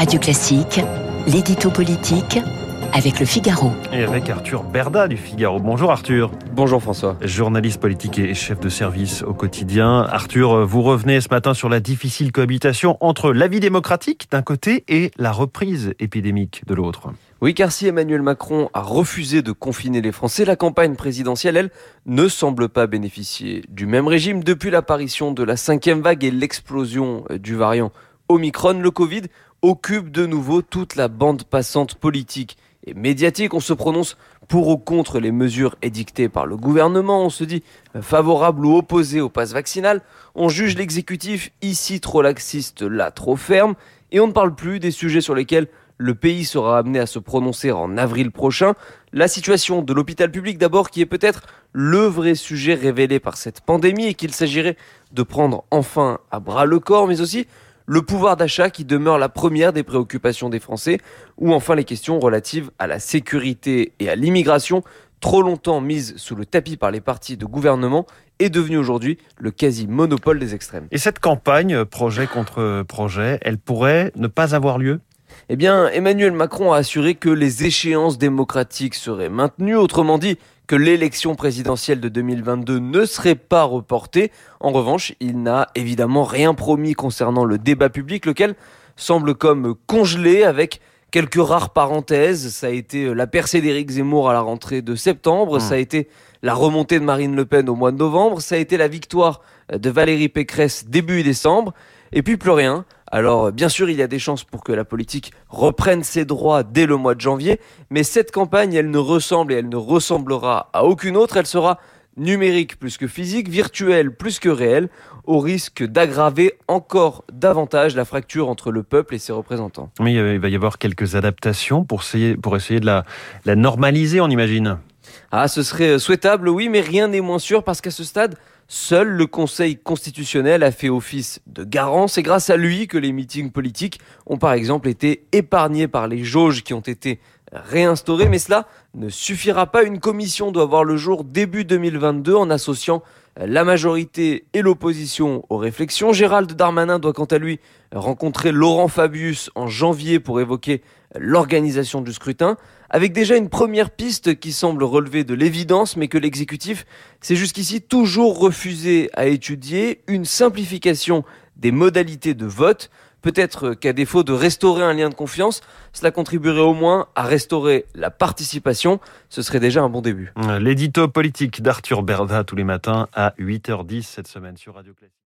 Radio Classique, l'édito politique avec le Figaro. Et avec Arthur Berda du Figaro. Bonjour Arthur. Bonjour François. Journaliste politique et chef de service au quotidien. Arthur, vous revenez ce matin sur la difficile cohabitation entre la vie démocratique d'un côté et la reprise épidémique de l'autre. Oui, car si Emmanuel Macron a refusé de confiner les Français, la campagne présidentielle, elle, ne semble pas bénéficier du même régime depuis l'apparition de la cinquième vague et l'explosion du variant Omicron. Le Covid occupe de nouveau toute la bande passante politique et médiatique. On se prononce pour ou contre les mesures édictées par le gouvernement. On se dit favorable ou opposé au pass vaccinal. On juge l'exécutif ici trop laxiste, là trop ferme. Et on ne parle plus des sujets sur lesquels le pays sera amené à se prononcer en avril prochain. La situation de l'hôpital public d'abord, qui est peut-être le vrai sujet révélé par cette pandémie et qu'il s'agirait de prendre enfin à bras le corps, mais aussi le pouvoir d'achat qui demeure la première des préoccupations des Français, ou enfin les questions relatives à la sécurité et à l'immigration, trop longtemps mises sous le tapis par les partis de gouvernement, est devenue aujourd'hui le quasi-monopole des extrêmes. Et cette campagne, projet contre projet, elle pourrait ne pas avoir lieu? Eh bien, Emmanuel Macron a assuré que les échéances démocratiques seraient maintenues, autrement dit que l'élection présidentielle de 2022 ne serait pas reportée. En revanche, il n'a évidemment rien promis concernant le débat public, lequel semble comme congelé avec quelques rares parenthèses. Ça a été la percée d'Éric Zemmour à la rentrée de septembre, mmh. ça a été la remontée de Marine Le Pen au mois de novembre, ça a été la victoire de Valérie Pécresse début décembre, et puis plus rien. Alors bien sûr, il y a des chances pour que la politique reprenne ses droits dès le mois de janvier, mais cette campagne, elle ne ressemble et elle ne ressemblera à aucune autre, elle sera numérique plus que physique, virtuelle plus que réelle, au risque d'aggraver encore davantage la fracture entre le peuple et ses représentants. Mais il va y avoir quelques adaptations pour essayer, pour essayer de la, la normaliser, on imagine. Ah, ce serait souhaitable, oui, mais rien n'est moins sûr parce qu'à ce stade, Seul le Conseil constitutionnel a fait office de garant. C'est grâce à lui que les meetings politiques ont par exemple été épargnés par les jauges qui ont été réinstaurées. Mais cela ne suffira pas. Une commission doit voir le jour début 2022 en associant la majorité et l'opposition aux réflexions. Gérald Darmanin doit quant à lui rencontrer Laurent Fabius en janvier pour évoquer l'organisation du scrutin, avec déjà une première piste qui semble relever de l'évidence, mais que l'exécutif s'est jusqu'ici toujours refusé à étudier, une simplification des modalités de vote. Peut-être qu'à défaut de restaurer un lien de confiance, cela contribuerait au moins à restaurer la participation. Ce serait déjà un bon début. L'édito politique d'Arthur Berda tous les matins à 8h10 cette semaine sur Radio Classique.